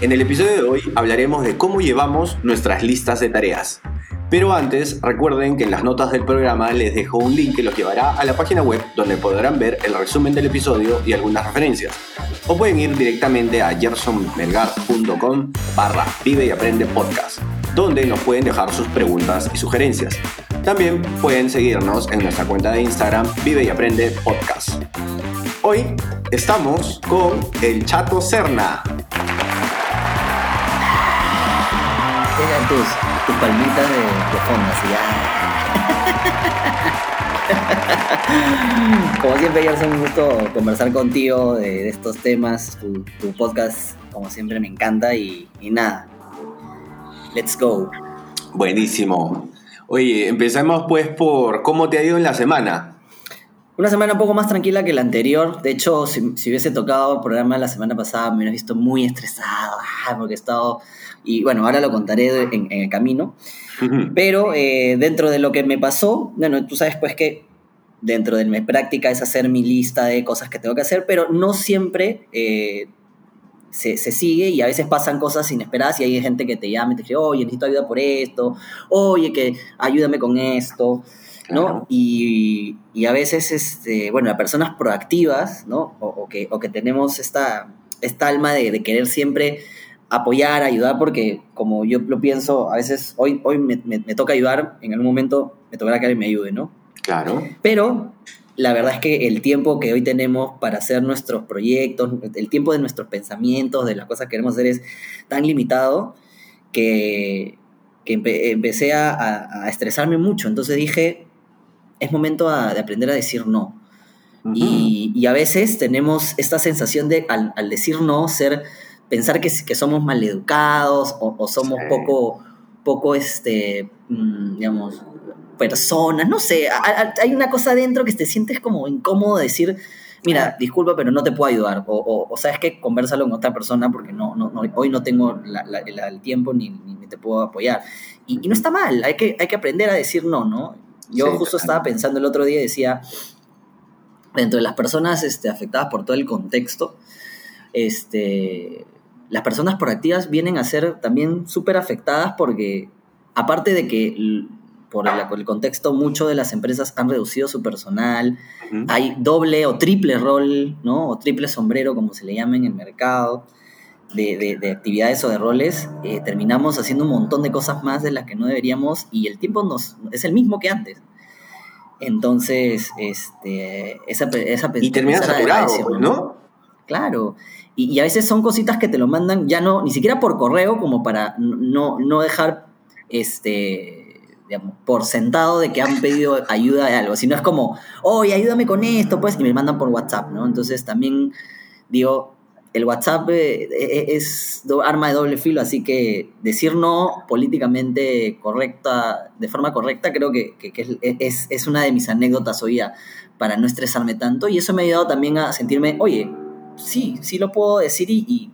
En el episodio de hoy hablaremos de cómo llevamos nuestras listas de tareas. Pero antes, recuerden que en las notas del programa les dejo un link que los llevará a la página web donde podrán ver el resumen del episodio y algunas referencias. O pueden ir directamente a gersonmelgar.com barra vive y aprende podcast, donde nos pueden dejar sus preguntas y sugerencias. También pueden seguirnos en nuestra cuenta de Instagram Vive y Aprende Podcast. Hoy estamos con el Chato Serna. Tus, palmitas de, de fondo, así. Como siempre, es un gusto conversar contigo de, estos temas. Tu, podcast, como siempre, me encanta. Y, y, nada, let's go. Buenísimo. Oye, empecemos pues por cómo te ha ido en la semana. Una semana un poco más tranquila que la anterior. De hecho, si, si hubiese tocado el programa la semana pasada, me hubiera visto muy estresado, ah, porque he estado y bueno, ahora lo contaré en, en el camino. Pero eh, dentro de lo que me pasó, bueno, tú sabes pues que dentro de mi práctica es hacer mi lista de cosas que tengo que hacer, pero no siempre eh, se, se, sigue y a veces pasan cosas inesperadas y hay gente que te llama y te dice, oye, necesito ayuda por esto, oye, que ayúdame con esto. ¿No? Claro. Y, y, a veces, este, bueno, las personas proactivas, ¿no? O, o, que, o que tenemos esta, esta alma de, de querer siempre apoyar, ayudar, porque como yo lo pienso, a veces hoy, hoy me, me, me toca ayudar, en algún momento me tocará que alguien me ayude, ¿no? Claro. Pero la verdad es que el tiempo que hoy tenemos para hacer nuestros proyectos, el tiempo de nuestros pensamientos, de las cosas que queremos hacer es tan limitado que, que empe empecé a, a, estresarme mucho. Entonces dije, es momento a, de aprender a decir no. Uh -huh. y, y, a veces tenemos esta sensación de, al, al decir no, ser pensar que, que somos maleducados o, o somos sí. poco, poco, este, mmm, digamos, personas, no sé, hay una cosa dentro que te sientes como incómodo de decir, mira, disculpa, pero no te puedo ayudar, o, o, o sabes que conversalo con otra persona porque no, no, no hoy no tengo la, la, el tiempo ni, ni, te puedo apoyar. Y, y, no está mal, hay que, hay que aprender a decir no, ¿no? Yo sí, justo estaba pensando el otro día y decía, dentro de las personas este, afectadas por todo el contexto, este, las personas proactivas vienen a ser también súper afectadas porque, aparte de que por el, por el, contexto, mucho de las empresas han reducido su personal, uh -huh. hay doble o triple rol, ¿no? O triple sombrero, como se le llama en el mercado, de, de, de actividades o de roles, eh, terminamos haciendo un montón de cosas más de las que no deberíamos y el tiempo nos, es el mismo que antes. Entonces, este, esa, esa Y terminas saturado, ¿no? ¿no? Claro. Y, y, a veces son cositas que te lo mandan ya no, ni siquiera por correo, como para no, no dejar este, digamos, por sentado de que han pedido ayuda de algo, sino es como, oye, ayúdame con esto, pues, y me mandan por WhatsApp, ¿no? Entonces también digo, el WhatsApp eh, eh, es arma de doble filo, así que decir no políticamente correcta, de forma correcta, creo que, que, que es, es, una de mis anécdotas hoy para no estresarme tanto, y eso me ha ayudado también a sentirme, oye, sí, sí lo puedo decir y, y,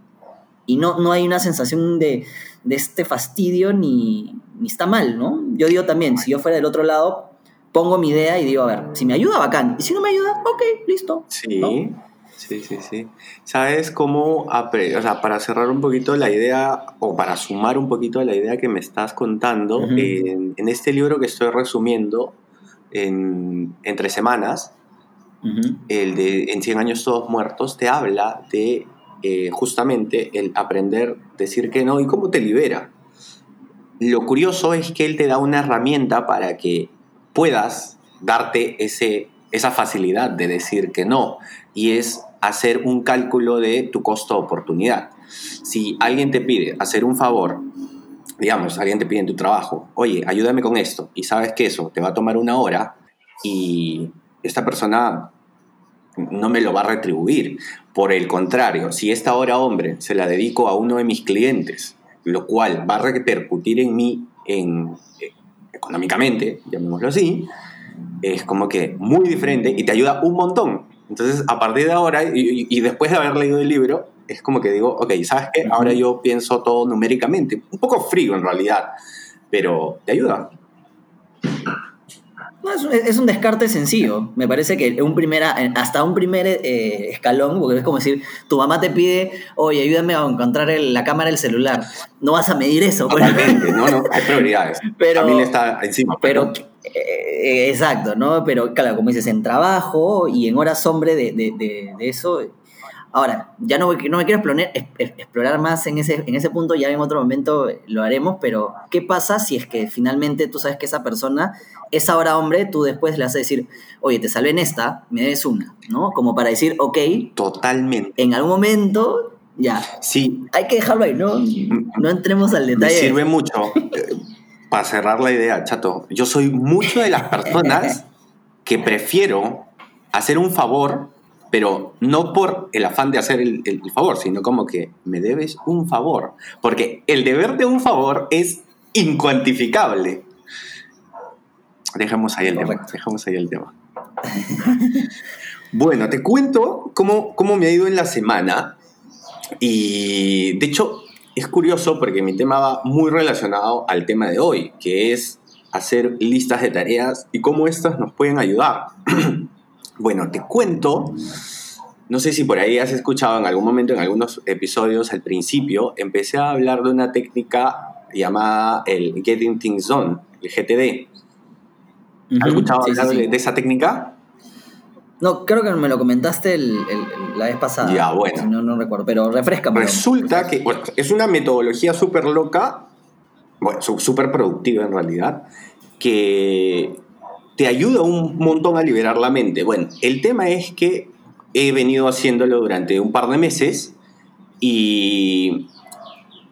y no, no hay una sensación de, de este fastidio ni, ni, está mal, ¿no? Yo digo también, si yo fuera del otro lado, pongo mi idea y digo, a ver, si me ayuda, bacán, y si no me ayuda, ok, listo. Sí. ¿no? Sí, sí, sí. ¿Sabes cómo, o sea, para cerrar un poquito la idea, o para sumar un poquito la idea que me estás contando, uh -huh. en, en, este libro que estoy resumiendo en, entre semanas, uh -huh. el de En 100 años todos muertos, te habla de eh, justamente el aprender a decir que no y cómo te libera. Lo curioso es que él te da una herramienta para que puedas darte ese, esa facilidad de decir que no, y es hacer un cálculo de tu costo-oportunidad. Si alguien te pide hacer un favor, digamos, alguien te pide en tu trabajo, oye, ayúdame con esto, y sabes que eso te va a tomar una hora, y esta persona no me lo va a retribuir. Por el contrario, si esta hora hombre se la dedico a uno de mis clientes, lo cual va a repercutir en mí en, eh, económicamente, llamémoslo así, es como que muy diferente y te ayuda un montón. Entonces, a partir de ahora, y, después de haber leído el libro, es como que digo, ok, ¿sabes qué? Ahora yo pienso todo numéricamente, un poco frío en realidad, pero te ayuda es, un descarte sencillo. Me parece que un primera, hasta un primer eh, escalón, porque es como decir, tu mamá te pide, oye, ayúdame a encontrar la cámara del celular. No vas a medir eso. Totalmente, no, no, hay prioridades. Pero, También está encima. Pues, pero, eh, exacto, ¿no? Pero claro, como dices, en trabajo y en horas hombre de, de eso, Ahora, ya no, no me quiero explorar, explorar más en ese, en ese punto, ya en otro momento lo haremos, pero ¿qué pasa si es que finalmente tú sabes que esa persona es ahora hombre, tú después le a decir, oye, te salvé en esta, me des una, ¿no? Como para decir, ok. Totalmente. En algún momento, ya. Sí. Hay que dejarlo ahí, ¿no? No entremos al detalle. Me sirve mucho. Para cerrar la idea, chato, yo soy mucho de las personas que prefiero hacer un favor pero no por el afán de hacer el, favor, sino como que me debes un favor, porque el deber de un favor es incuantificable. Dejamos ahí el tema, dejamos ahí el tema. bueno, te cuento cómo, cómo me ha ido en la semana y de hecho es curioso porque mi tema va muy relacionado al tema de hoy, que es hacer listas de tareas y cómo estas nos pueden ayudar. Bueno, te cuento, no sé si por ahí has escuchado en algún momento, en algunos episodios al principio, empecé a hablar de una técnica llamada el Getting Things Done, el GTD. ¿Has escuchado hablar De, esa técnica? No, creo que me lo comentaste la vez pasada. Ya, bueno. no, no recuerdo, pero refrescame. Resulta que es una metodología súper loca, bueno, súper productiva en realidad, que te ayuda un montón a liberar la mente. Bueno, el tema es que he venido haciéndolo durante un par de meses y,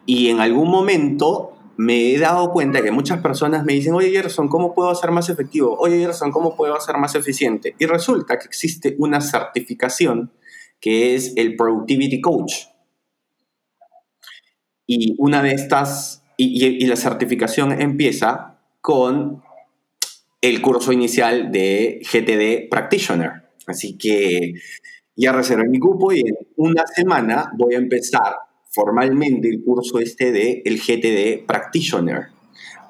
y en algún momento me he dado cuenta que muchas personas me dicen, oye Gerson, ¿cómo puedo ser más efectivo? Oye Gerson, ¿cómo puedo ser más eficiente? Y resulta que existe una certificación que es el Productivity Coach. Y una de estas, y, la certificación empieza con el curso inicial de GTD Practitioner. Así que ya reservé mi cupo y en una semana voy a empezar formalmente el curso este de el GTD Practitioner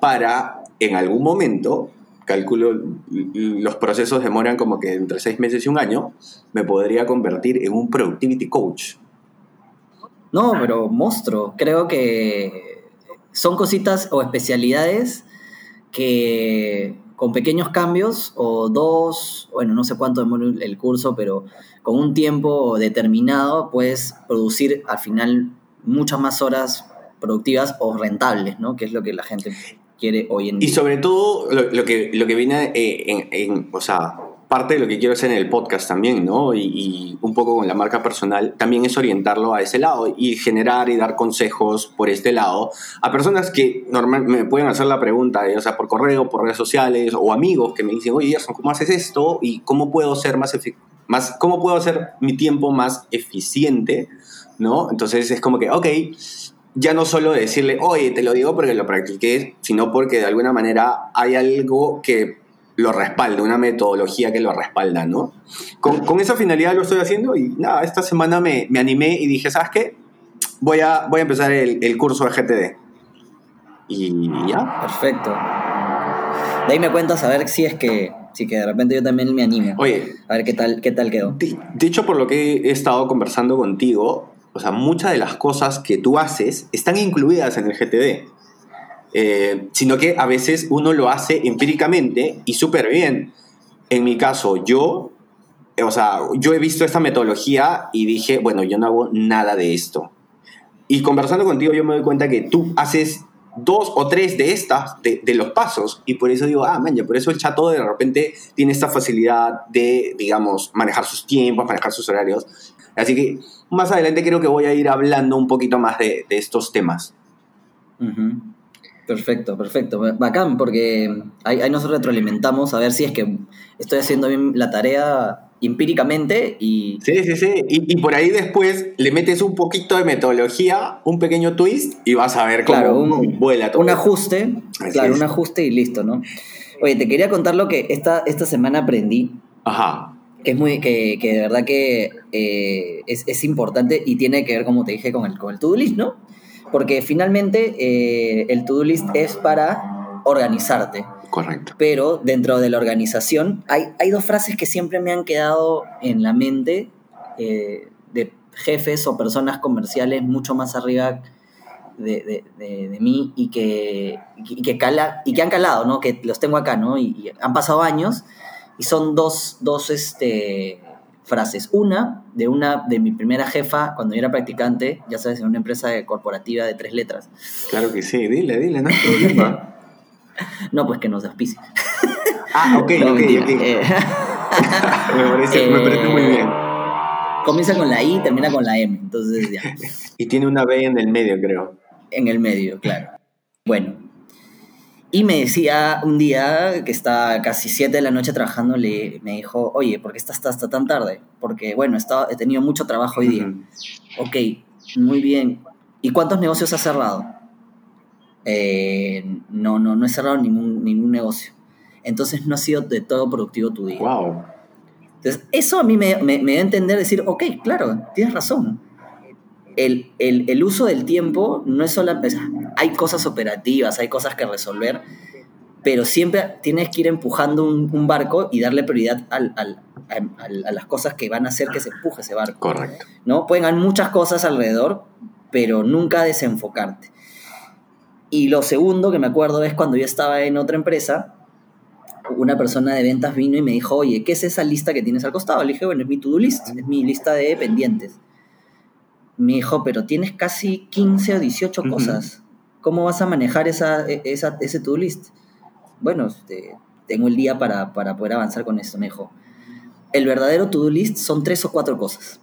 para en algún momento, calculo los procesos demoran como que entre seis meses y un año, me podría convertir en un Productivity Coach. No, pero monstruo, creo que son cositas o especialidades que con pequeños cambios o dos, bueno, no sé cuánto demora el curso, pero con un tiempo determinado puedes producir al final muchas más horas productivas o rentables, ¿no? Que es lo que la gente quiere hoy en día. Y sobre todo lo, que, lo que viene eh, en, en, o sea, parte de lo que quiero hacer en el podcast también, ¿no? Y, un poco con la marca personal, también es orientarlo a ese lado y generar y dar consejos por este lado a personas que normalmente me pueden hacer la pregunta, eh, o sea, por correo, por redes sociales o amigos que me dicen, oye, Gerson, ¿cómo haces esto? ¿Y cómo puedo ser más, más, cómo puedo hacer mi tiempo más eficiente? ¿No? Entonces es como que, ok, ya no solo decirle, oye, te lo digo porque lo practiqué, sino porque de alguna manera hay algo que lo respalda, una metodología que lo respalda, ¿no? Con, esa finalidad lo estoy haciendo y nada, esta semana me, animé y dije, ¿sabes qué? Voy a, voy a empezar el, curso de GTD. Y ya. Perfecto. De ahí me cuentas a ver si es que, si que de repente yo también me animo. Oye. A ver qué tal, qué tal quedó. De, hecho, por lo que he estado conversando contigo, o sea, muchas de las cosas que tú haces están incluidas en el GTD. Eh, sino que a veces uno lo hace empíricamente y súper bien. En mi caso, yo, o sea, yo he visto esta metodología y dije, bueno, yo no hago nada de esto. Y conversando contigo yo me doy cuenta que tú haces dos o tres de estas, de, los pasos, y por eso digo, ah, man, por eso el chato de repente tiene esta facilidad de, digamos, manejar sus tiempos, manejar sus horarios. Así que más adelante creo que voy a ir hablando un poquito más de, estos temas. Perfecto, perfecto. Bacán, porque ahí, nos retroalimentamos a ver si es que estoy haciendo bien la tarea empíricamente y... Sí, sí, sí. Y, por ahí después le metes un poquito de metodología, un pequeño twist y vas a ver cómo claro, un, vuela todo. Un ajuste, claro, un ajuste y listo, ¿no? Oye, te quería contar lo que esta, esta semana aprendí. Ajá. Que es muy, que, que de verdad que eh, es, es, importante y tiene que ver, como te dije, con el, con el to-do list, ¿no? Porque finalmente eh, el to-do list es para organizarte. Correcto. Pero dentro de la organización hay, hay dos frases que siempre me han quedado en la mente eh, de jefes o personas comerciales mucho más arriba de, de, de, mí y que, y que, cala, y que han calado, ¿no? Que los tengo acá, ¿no? Y, han pasado años y son dos, dos este, frases. Una, de una de mi primera jefa cuando yo era practicante, ya sabes, en una empresa corporativa de tres letras. Claro que sí, dile, dile, no hay problema. no, pues que nos auspicie. ah, ok, ok, ok. Eh, me, parece, me parece muy bien. Comienza con la I y termina con la M, entonces ya. y tiene una B en el medio, creo. En el medio, claro. Bueno, y me decía un día que está casi 7 de la noche trabajando, le, me dijo, oye, ¿por qué estás hasta tan tarde? Porque, bueno, he tenido mucho trabajo hoy día. Ok, muy bien. ¿Y cuántos negocios has cerrado? Eh, no, no, no he cerrado ningún, ningún negocio. Entonces no ha sido de todo productivo tu día. Wow. Entonces, eso a mí me, me, me da a entender decir, ok, claro, tienes razón el, uso del tiempo no es solo... hay cosas operativas, hay cosas que resolver, pero siempre tienes que ir empujando un, barco y darle prioridad al, a, las cosas que van a hacer que se empuje ese barco. Correcto. ¿no? Pueden haber muchas cosas alrededor, pero nunca desenfocarte. Y lo segundo que me acuerdo es cuando yo estaba en otra empresa, una persona de ventas vino y me dijo, oye, ¿qué es esa lista que tienes al costado? Le dije, bueno, es mi to-do list, es mi lista de pendientes me dijo, pero tienes casi 15 o 18 cosas. ¿Cómo vas a manejar esa, e, esa, ese to-do list? Bueno, este, tengo el día para, poder avanzar con esto, me dijo. El verdadero to-do list son tres o cuatro cosas.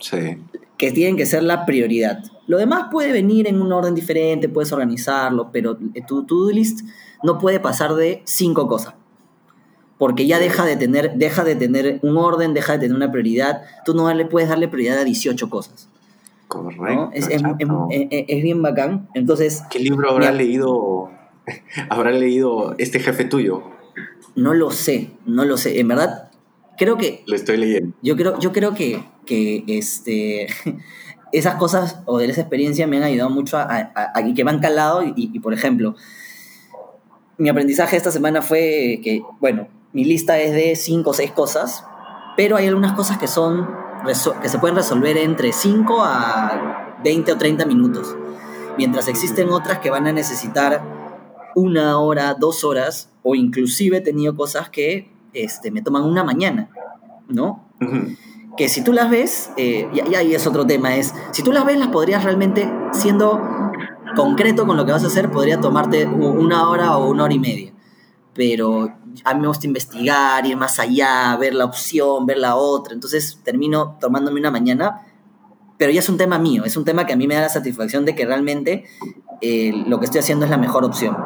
Sí. Que tienen que ser la prioridad. Lo demás puede venir en un orden diferente, puedes organizarlo, pero tu to-do list no puede pasar de cinco cosas. Porque ya deja de, tener, deja de tener un orden, deja de tener una prioridad. Tú no le puedes darle prioridad a 18 cosas. Correcto. Es, es, bien bacán. Entonces. ¿Qué libro habrá leído? ¿Habrá leído este jefe tuyo? No lo sé, no lo sé. En verdad, creo que. Lo estoy leyendo. Yo creo, yo creo que, que este, esas cosas o de esa experiencia me han ayudado mucho a, que me han calado. Y, y, por ejemplo, mi aprendizaje esta semana fue que, bueno, mi lista es de cinco o seis cosas, pero hay algunas cosas que son que se pueden resolver entre 5 a 20 o 30 minutos, mientras existen otras que van a necesitar una hora, dos horas, o inclusive he tenido cosas que este, me toman una mañana, ¿no? Que si tú las ves, eh, y, ahí es otro tema, es, si tú las ves, las podrías realmente, siendo concreto con lo que vas a hacer, podría tomarte una hora o una hora y media. Pero a mí me gusta investigar, ir más allá, ver la opción, ver la otra. Entonces termino tomándome una mañana, pero ya es un tema mío, es un tema que a mí me da la satisfacción de que realmente eh, lo que estoy haciendo es la mejor opción.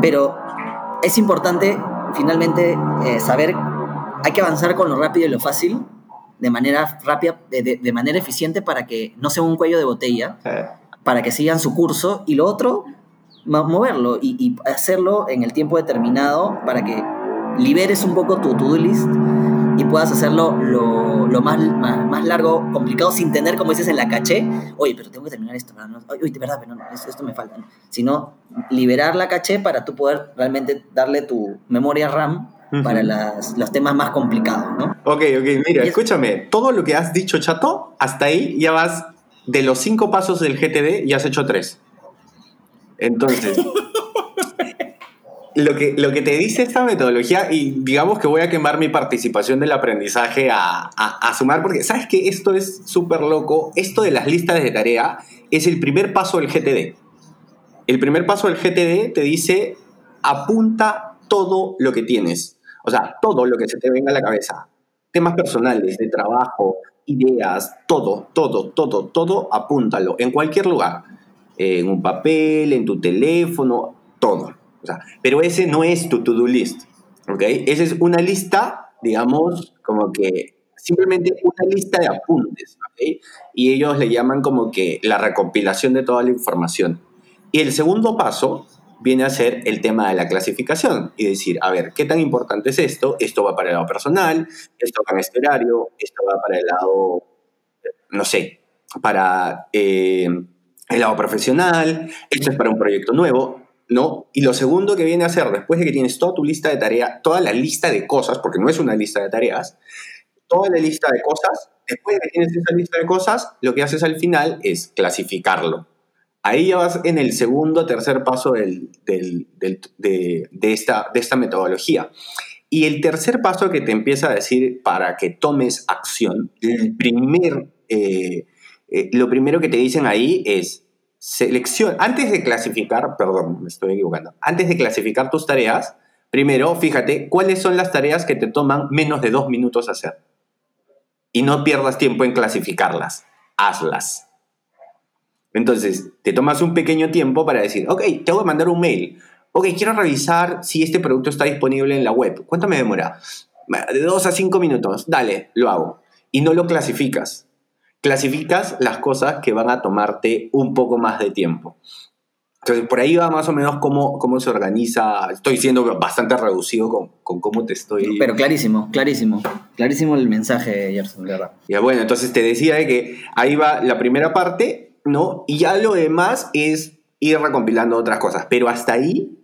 Pero es importante finalmente eh, saber, hay que avanzar con lo rápido y lo fácil, de manera rápida, de, manera eficiente para que no sea un cuello de botella, para que sigan su curso. Y lo otro, moverlo y, hacerlo en el tiempo determinado para que liberes un poco tu to-do list y puedas hacerlo lo, lo más, más, largo, complicado, sin tener, como dices, en la caché, oye, pero tengo que terminar esto, ¿no? oye, de verdad, pero no, esto, me falta, sino liberar la caché para tú poder realmente darle tu memoria RAM para las, los temas más complicados, ¿no? Ok, ok, mira, escúchame, todo lo que has dicho, Chato, hasta ahí ya vas, de los cinco pasos del GTD, ya has hecho tres. Entonces, lo que, lo que te dice esta metodología, y digamos que voy a quemar mi participación del aprendizaje a, a, sumar, porque sabes que esto es súper loco, esto de las listas de tarea es el primer paso del GTD. El primer paso del GTD te dice, apunta todo lo que tienes, o sea, todo lo que se te venga a la cabeza, temas personales, de trabajo, ideas, todo, todo, todo, todo, apúntalo en cualquier lugar en un papel, en tu teléfono, todo. O sea, pero ese no es tu to-do list. ¿Ok? Esa es una lista digamos, como que simplemente una lista de apuntes, ¿ok? Y ellos le llaman como que la recopilación de toda la información. Y el segundo paso viene a ser el tema de la clasificación y decir, a ver, ¿qué tan importante es esto? Esto va para el lado personal, esto va en este horario, esto va para el lado, no sé, para eh, el lado profesional, esto es para un proyecto nuevo, ¿no? Y lo segundo que viene a ser, después de que tienes toda tu lista de tareas, toda la lista de cosas, porque no es una lista de tareas, toda la lista de cosas, después de que tienes esa lista de cosas, lo que haces al final es clasificarlo. Ahí ya vas en el segundo, tercer paso de, esta, de esta metodología. Y el tercer paso que te empieza a decir para que tomes acción, el primer, eh, eh, lo primero que te dicen ahí es selección, antes de clasificar, perdón, me estoy equivocando, antes de clasificar tus tareas, primero fíjate cuáles son las tareas que te toman menos de dos minutos hacer. Y no pierdas tiempo en clasificarlas, hazlas. Entonces, te tomas un pequeño tiempo para decir, ok, te voy a mandar un mail. Ok, quiero revisar si este producto está disponible en la web. ¿Cuánto me demora? De dos a cinco minutos. Dale, lo hago. Y no lo clasificas clasificas las cosas que van a tomarte un poco más de tiempo. Entonces, por ahí va más o menos cómo, cómo se organiza. Estoy siendo bastante reducido con, con cómo te estoy... Pero clarísimo, clarísimo. Clarísimo el mensaje, Gerson, verdad. Ya, bueno, entonces te decía que ahí va la primera parte, ¿no? Y ya lo demás es ir recompilando otras cosas. Pero hasta ahí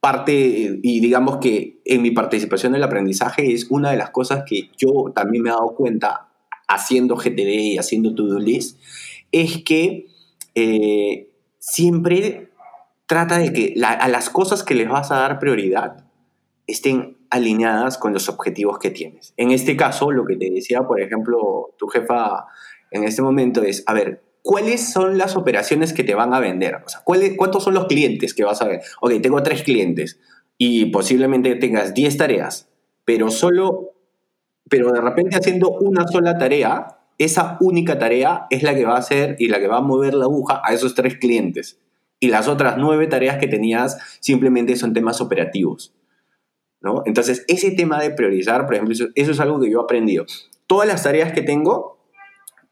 parte, y digamos que en mi participación en el aprendizaje es una de las cosas que yo también me he dado cuenta haciendo GTD y haciendo to-do list, es que eh, siempre trata de que a las cosas que les vas a dar prioridad estén alineadas con los objetivos que tienes. En este caso, lo que te decía, por ejemplo, tu jefa en este momento es, a ver, ¿cuáles son las operaciones que te van a vender? O sea, ¿cuántos son los clientes que vas a ver? Ok, tengo tres clientes y posiblemente tengas 10 tareas, pero solo pero de repente haciendo una sola tarea, esa única tarea es la que va a hacer y la que va a mover la aguja a esos tres clientes. Y las otras nueve tareas que tenías simplemente son temas operativos. ¿no? Entonces, ese tema de priorizar, por ejemplo, eso, es algo que yo he aprendido. Todas las tareas que tengo,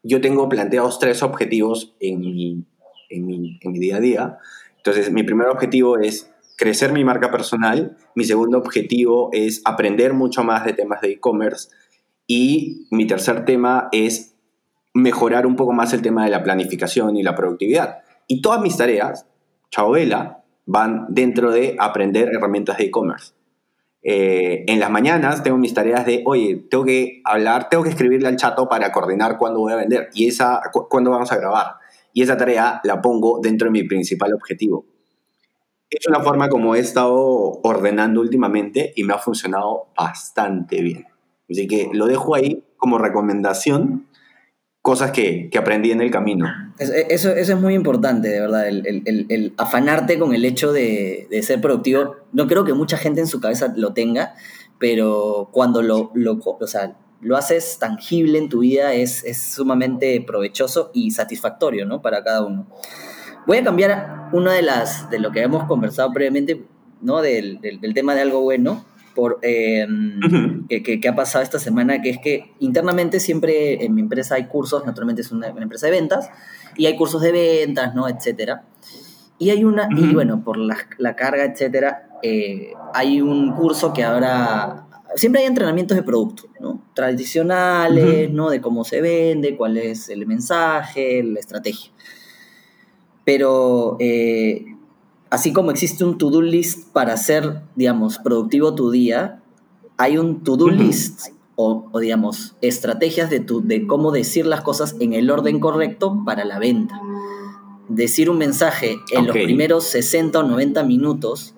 yo tengo planteados tres objetivos en mi, en mi, en mi día a día. Entonces, mi primer objetivo es crecer mi marca personal. Mi segundo objetivo es aprender mucho más de temas de e-commerce. Y mi tercer tema es mejorar un poco más el tema de la planificación y la productividad. Y todas mis tareas, Vela, van dentro de aprender herramientas de e-commerce. Eh, en las mañanas tengo mis tareas de, oye, tengo que hablar, tengo que escribirle al chato para coordinar cuándo voy a vender y esa, cuándo vamos a grabar. Y esa tarea la pongo dentro de mi principal objetivo. Es una forma como he estado ordenando últimamente y me ha funcionado bastante bien. Así que lo dejo ahí como recomendación, cosas que, que aprendí en el camino. Eso, eso, es muy importante, de verdad, el, el, el afanarte con el hecho de, de, ser productivo. No creo que mucha gente en su cabeza lo tenga, pero cuando lo, lo, o sea, lo haces tangible en tu vida es, es sumamente provechoso y satisfactorio ¿no? para cada uno. Voy a cambiar una de las de lo que hemos conversado previamente, ¿no? Del, del, del tema de algo bueno, por, em, que, ha pasado esta semana, que es que internamente siempre en mi empresa hay cursos, naturalmente es una, empresa de ventas, y hay cursos de ventas, ¿no? Etcétera. Y hay una, y bueno, por la, la carga, etcétera, eh, hay un curso que ahora, siempre hay entrenamientos de producto, ¿no? Tradicionales, ¿no? De cómo se vende, cuál es el mensaje, la estrategia. Pero eh, así como existe un to-do list para hacer, digamos, productivo tu día, hay un to-do list o, digamos, estrategias de, tu, de cómo decir las cosas en el orden correcto para la venta. Decir un mensaje en los primeros 60 o 90 minutos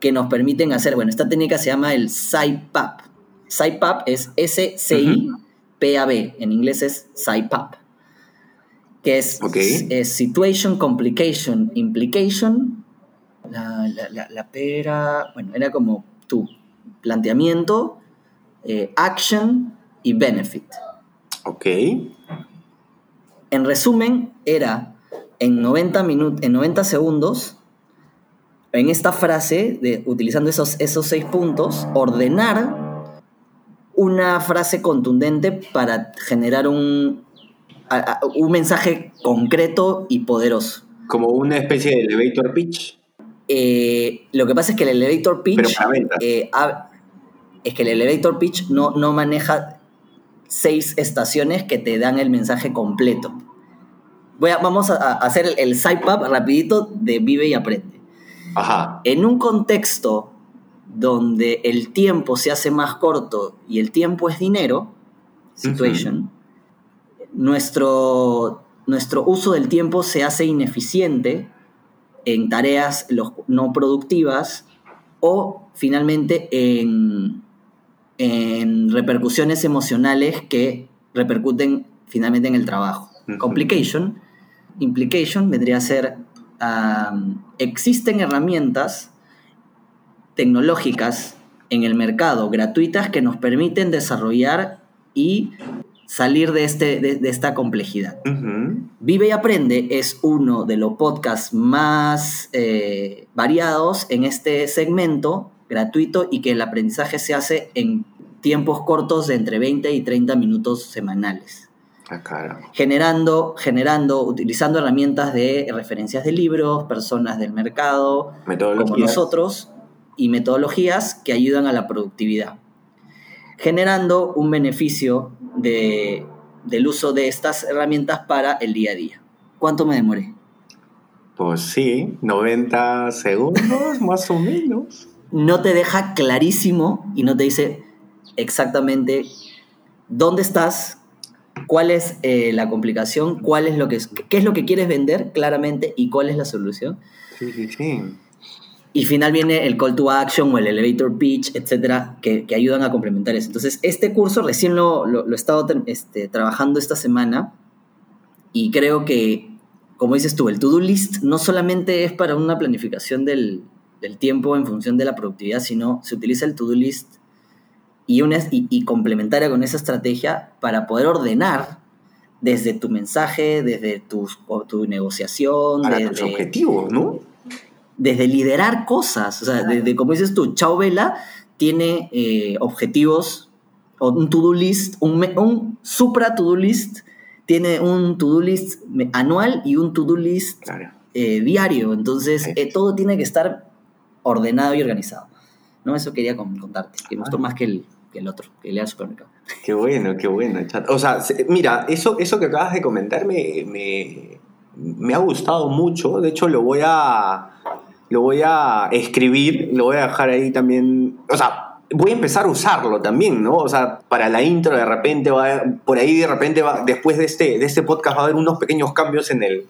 que nos permiten hacer, bueno, esta técnica se llama el SIPAP. SIPAP es S-C-I-P-A-B, en inglés es SIPAP, que es, es Situation, Complication, Implication, la, pera, bueno, era como tu planteamiento, eh, action y benefit. Ok. En resumen, era en 90, en 90 segundos, en esta frase, de, utilizando esos, esos seis puntos, ordenar una frase contundente para generar un, un mensaje concreto y poderoso. Como una especie de elevator pitch. Eh, lo que pasa es que el elevator pitch. Eh, es que el elevator pitch no, no maneja seis estaciones que te dan el mensaje completo. Voy a, vamos a, hacer el, el side rapidito de vive y aprende. Ajá. En un contexto donde el tiempo se hace más corto y el tiempo es dinero, situation, nuestro, nuestro uso del tiempo se hace ineficiente en tareas no productivas o finalmente en, en repercusiones emocionales que repercuten finalmente en el trabajo. Complication, implication vendría a ser, existen herramientas tecnológicas en el mercado, gratuitas, que nos permiten desarrollar y salir de, este, de, esta complejidad. Vive y Aprende es uno de los podcasts más eh, variados en este segmento gratuito y que el aprendizaje se hace en tiempos cortos de entre 20 y 30 minutos semanales. Ah, generando, generando, utilizando herramientas de referencias de libros, personas del mercado, como nosotros, y metodologías que ayudan a la productividad, generando un beneficio de, del uso de estas herramientas para el día a día. ¿Cuánto me demoré? Pues sí, 90 segundos más o menos. No te deja clarísimo y no te dice exactamente dónde estás, cuál es eh, la complicación, cuál es lo que qué es lo que quieres vender claramente y cuál es la solución. Sí, sí, sí. Y final viene el call to action o el elevator pitch, etcétera, que, ayudan a complementar eso. Entonces, este curso recién lo, lo, he estado este, trabajando esta semana y creo que, como dices tú, el to-do list no solamente es para una planificación del, del, tiempo en función de la productividad, sino se utiliza el to-do list y, una, y, complementaria con esa estrategia para poder ordenar desde tu mensaje, desde tu, tu negociación, para desde tus objetivos, ¿no? Desde liderar cosas, o sea, desde, como dices tú, Chao Vela tiene eh, objetivos, un to-do list, un, un supra to-do list, tiene un to-do list anual y un to-do list eh, diario, entonces eh, todo tiene que estar ordenado y organizado. ¿no? Eso quería contarte, que me gustó más que el, que el otro, que el supermercado. Qué bueno, qué bueno, chat. O sea, mira, eso, eso que acabas de comentar me, me, me ha gustado mucho. De hecho, lo voy a, lo voy a escribir, lo voy a dejar ahí también, o sea, voy a empezar a usarlo también, ¿no? O sea, para la intro de repente va, por ahí de repente va, después de este, de este podcast va a haber unos pequeños cambios en, el,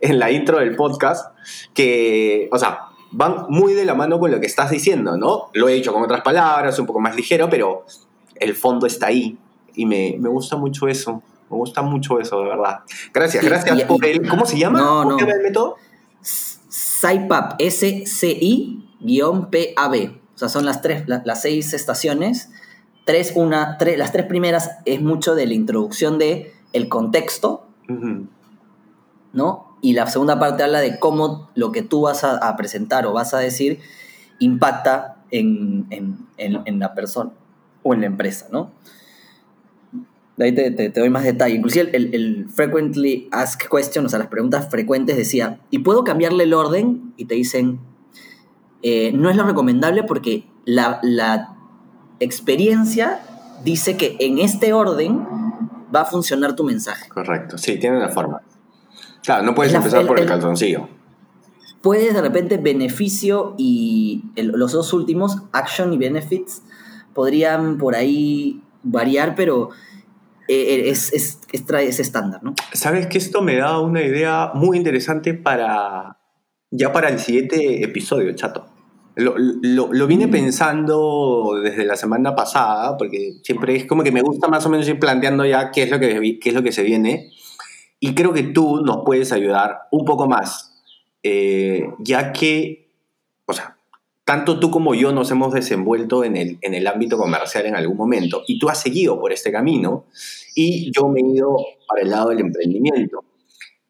en la intro del podcast que, o sea, van muy de la mano con lo que estás diciendo, ¿no? Lo he dicho con otras palabras, un poco más ligero, pero el fondo está ahí y me, me gusta mucho eso. Me gusta mucho eso, de verdad. Gracias, gracias por el. ¿Cómo se llama? No, ¿Cómo se llama el método? SciPAB, S-C-I-P-A-B. O sea, son las, tres, las seis estaciones. Tres, una, tres, las tres primeras es mucho de la introducción de el contexto, ¿no? Y la segunda parte habla de cómo lo que tú vas a, presentar o vas a decir impacta en, en, la persona o en la empresa, ¿no? De ahí te, doy más detalle. Inclusive el, frequently asked question, o sea, las preguntas frecuentes decía, ¿y puedo cambiarle el orden? Y te dicen, eh, no es lo recomendable porque la, experiencia dice que en este orden va a funcionar tu mensaje. Correcto, sí, tiene una forma. Claro, no puedes empezar por el, calzoncillo. Puedes de repente beneficio y los dos últimos, action y benefits, podrían por ahí variar, pero eh, eh, es, es, es, estándar, ¿no? Sabes que esto me da una idea muy interesante para ya para el siguiente episodio, chato. Lo, lo, vine mm. pensando desde la semana pasada, porque siempre es como que me gusta más o menos ir planteando ya qué es lo que, qué es lo que se viene. Y creo que tú nos puedes ayudar un poco más, eh, ya que, tanto tú como yo nos hemos desenvuelto en el, en el ámbito comercial en algún momento y tú has seguido por este camino y yo me he ido para el lado del emprendimiento.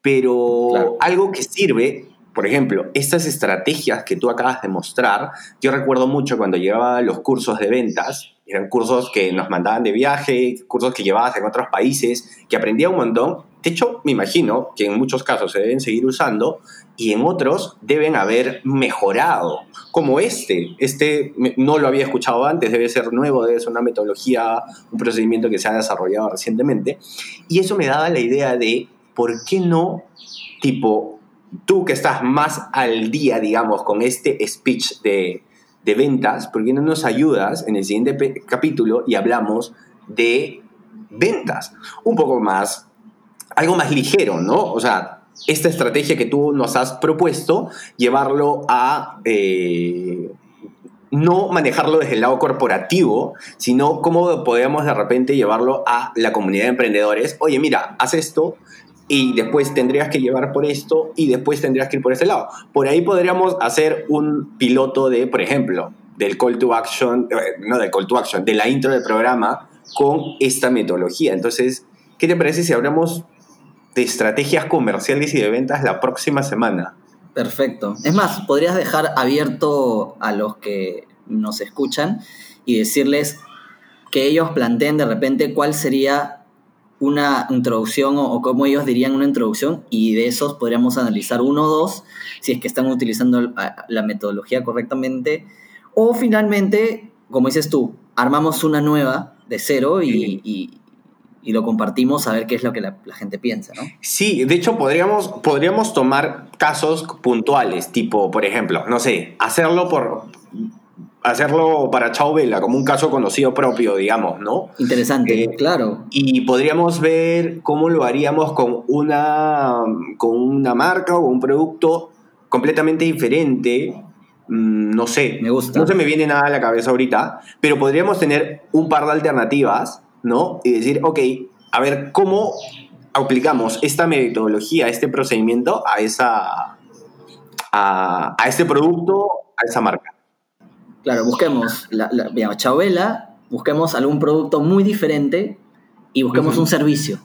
Pero algo que sirve, por ejemplo, estas estrategias que tú acabas de mostrar, yo recuerdo mucho cuando llevaba los cursos de ventas, eran cursos que nos mandaban de viaje, cursos que llevabas en otros países, que aprendía un montón. De hecho, me imagino que en muchos casos se deben seguir usando y en otros deben haber mejorado, como este. Este no lo había escuchado antes, debe ser nuevo, debe ser una metodología, un procedimiento que se ha desarrollado recientemente. Y eso me daba la idea de, ¿por qué no, tipo, tú que estás más al día, digamos, con este speech de, de ventas, ¿por qué no nos ayudas en el siguiente capítulo y hablamos de ventas? Un poco más, algo más ligero, ¿no? O sea, esta estrategia que tú nos has propuesto, llevarlo a... Eh, no manejarlo desde el lado corporativo, sino cómo podemos de repente llevarlo a la comunidad de emprendedores. Oye, mira, haz esto, y después tendrías que llevar por esto y después tendrías que ir por este lado. Por ahí podríamos hacer un piloto de, por ejemplo, del call to action, eh, no del call to action, de la intro del programa con esta metodología. Entonces, ¿qué te parece si hablamos de estrategias comerciales y de ventas la próxima semana? Perfecto. Es más, podrías dejar abierto a los que nos escuchan y decirles que ellos planteen de repente cuál sería una introducción o, como ellos dirían una introducción y de esos podríamos analizar uno o dos si es que están utilizando la metodología correctamente o finalmente, como dices tú, armamos una nueva de cero y, lo compartimos a ver qué es lo que la, la, gente piensa, ¿no? Sí, de hecho podríamos, podríamos tomar casos puntuales, tipo, por ejemplo, no sé, hacerlo por hacerlo para Chao Vela como un caso conocido propio, digamos, ¿no? Interesante, eh, claro. Y podríamos ver cómo lo haríamos con una, con una marca o un producto completamente diferente. Mm, no sé, me gusta. no se me viene nada a la cabeza ahorita, pero podríamos tener un par de alternativas, ¿no? Y decir, ok, a ver, ¿cómo aplicamos esta metodología, este procedimiento a esa... a, a este producto, a esa marca? Claro, busquemos la, la Chabela, busquemos algún producto muy diferente y busquemos un servicio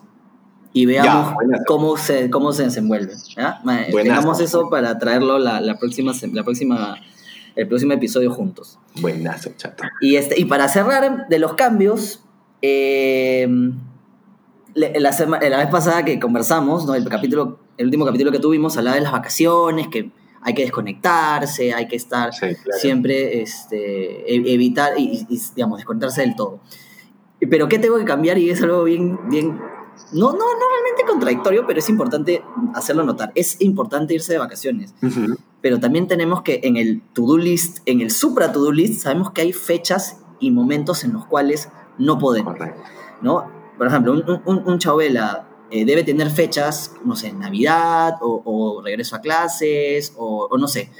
y veamos cómo, se, cómo se desenvuelve. ¿ya? Tengamos eso para traerlo la, la, próxima, la próxima, el próximo episodio juntos. Buenazo, chato. Y, este, y para cerrar de los cambios, eh, la, la, vez pasada que conversamos, ¿no? el, capítulo, el último capítulo que tuvimos, hablaba de las vacaciones, que hay que desconectarse, hay que estar siempre, este, e, evitar y, digamos, desconectarse del todo. Pero ¿qué tengo que cambiar? Y es algo bien, bien, no, no, no realmente contradictorio, pero es importante hacerlo notar. Es importante irse de vacaciones, pero también tenemos que en el to-do list, en el supra to-do list, sabemos que hay fechas y momentos en los cuales no podemos. ¿no? Por ejemplo, un, un, un chavela eh, debe tener fechas, no sé, Navidad o, regreso a clases o, no sé.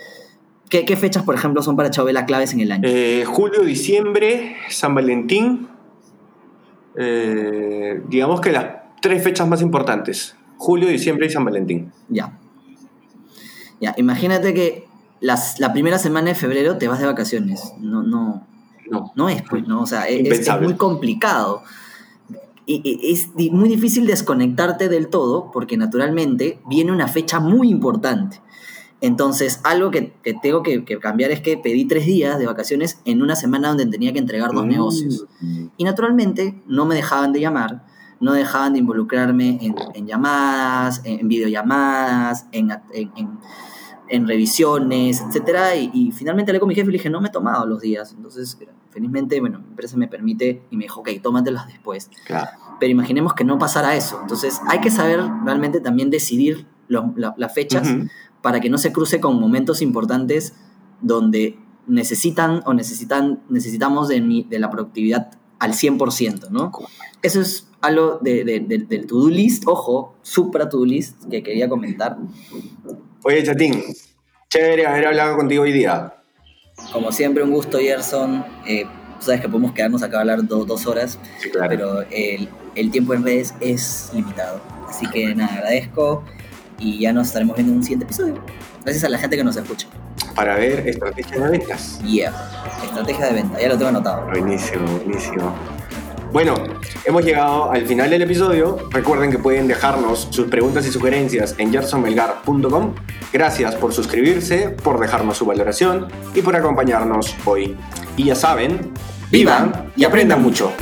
¿Qué, fechas, por ejemplo, son para Chabela claves en el año? Eh, julio, diciembre, San Valentín. Eh, digamos que las tres fechas más importantes. Julio, diciembre y San Valentín. Ya. Ya, imagínate que las, la primera semana de febrero te vas de vacaciones. No, no, no, no es, pues, ¿no? O sea, es, es muy complicado es muy difícil desconectarte del todo porque naturalmente viene una fecha muy importante. Entonces, algo que, tengo que, cambiar es que pedí tres días de vacaciones en una semana donde tenía que entregar dos mm. negocios. Y naturalmente no me dejaban de llamar, no dejaban de involucrarme en, llamadas, en, videollamadas, en, en, revisiones, etc. Y, y, finalmente hablé con mi jefe y le dije, no me he tomado los días. Entonces, felizmente, bueno, mi empresa me permite y me dijo, ok, tómatelos después. Pero imaginemos que no pasara eso. Entonces, hay que saber realmente también decidir las fechas para que no se cruce con momentos importantes donde necesitan o necesitan, necesitamos de, de la productividad al 100%, ¿no? Eso es algo del to-do list, ojo, supra to-do list, que quería comentar. Oye, Chatín, chévere haber hablado contigo hoy día. Como siempre, un gusto, Gerson. Eh, sabes que podemos quedarnos acá a hablar dos horas, pero el, el, tiempo en redes es limitado. Así que nada, agradezco y ya nos estaremos viendo en un siguiente episodio. Gracias a la gente que nos escucha. Para ver estrategias de ventas. Yeah, estrategia de venta, ya lo tengo anotado. Buenísimo, buenísimo. Bueno, hemos llegado al final del episodio. Recuerden que pueden dejarnos sus preguntas y sugerencias en gersonmelgar.com. Gracias por suscribirse, por dejarnos su valoración y por acompañarnos hoy. Y ya saben, vivan y aprendan mucho.